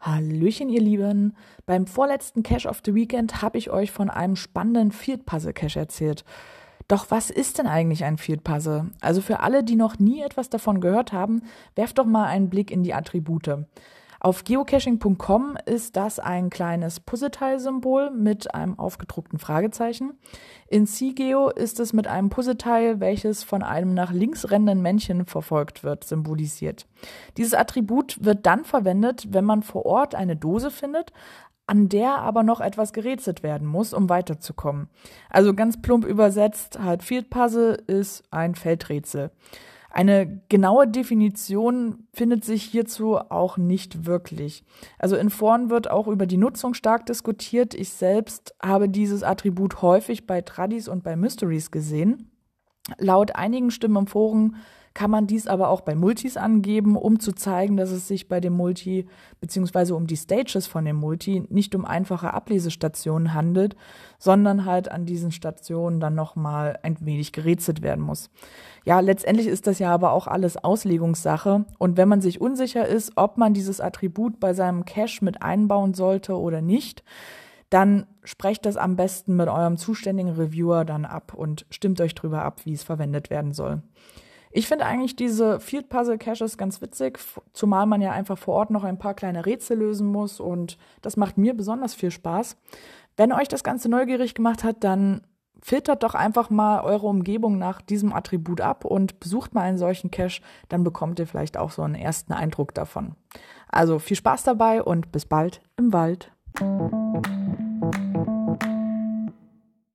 Hallöchen, ihr Lieben. Beim vorletzten Cache of the Weekend habe ich euch von einem spannenden Field Puzzle Cache erzählt. Doch was ist denn eigentlich ein Field Puzzle? Also für alle, die noch nie etwas davon gehört haben, werft doch mal einen Blick in die Attribute. Auf geocaching.com ist das ein kleines Puzzleteil-Symbol mit einem aufgedruckten Fragezeichen. In CGeo ist es mit einem Puzzleteil, welches von einem nach links rennenden Männchen verfolgt wird, symbolisiert. Dieses Attribut wird dann verwendet, wenn man vor Ort eine Dose findet, an der aber noch etwas gerätselt werden muss, um weiterzukommen. Also ganz plump übersetzt, halt Field Puzzle ist ein Feldrätsel. Eine genaue Definition findet sich hierzu auch nicht wirklich. Also in Foren wird auch über die Nutzung stark diskutiert. Ich selbst habe dieses Attribut häufig bei Tradis und bei Mysteries gesehen. Laut einigen Stimmen im Forum kann man dies aber auch bei Multis angeben, um zu zeigen, dass es sich bei dem Multi beziehungsweise um die Stages von dem Multi nicht um einfache Ablesestationen handelt, sondern halt an diesen Stationen dann nochmal ein wenig gerätselt werden muss. Ja, letztendlich ist das ja aber auch alles Auslegungssache und wenn man sich unsicher ist, ob man dieses Attribut bei seinem Cache mit einbauen sollte oder nicht, dann sprecht das am besten mit eurem zuständigen Reviewer dann ab und stimmt euch drüber ab, wie es verwendet werden soll. Ich finde eigentlich diese Field Puzzle Caches ganz witzig, zumal man ja einfach vor Ort noch ein paar kleine Rätsel lösen muss und das macht mir besonders viel Spaß. Wenn euch das Ganze neugierig gemacht hat, dann filtert doch einfach mal eure Umgebung nach diesem Attribut ab und besucht mal einen solchen Cache, dann bekommt ihr vielleicht auch so einen ersten Eindruck davon. Also viel Spaß dabei und bis bald im Wald.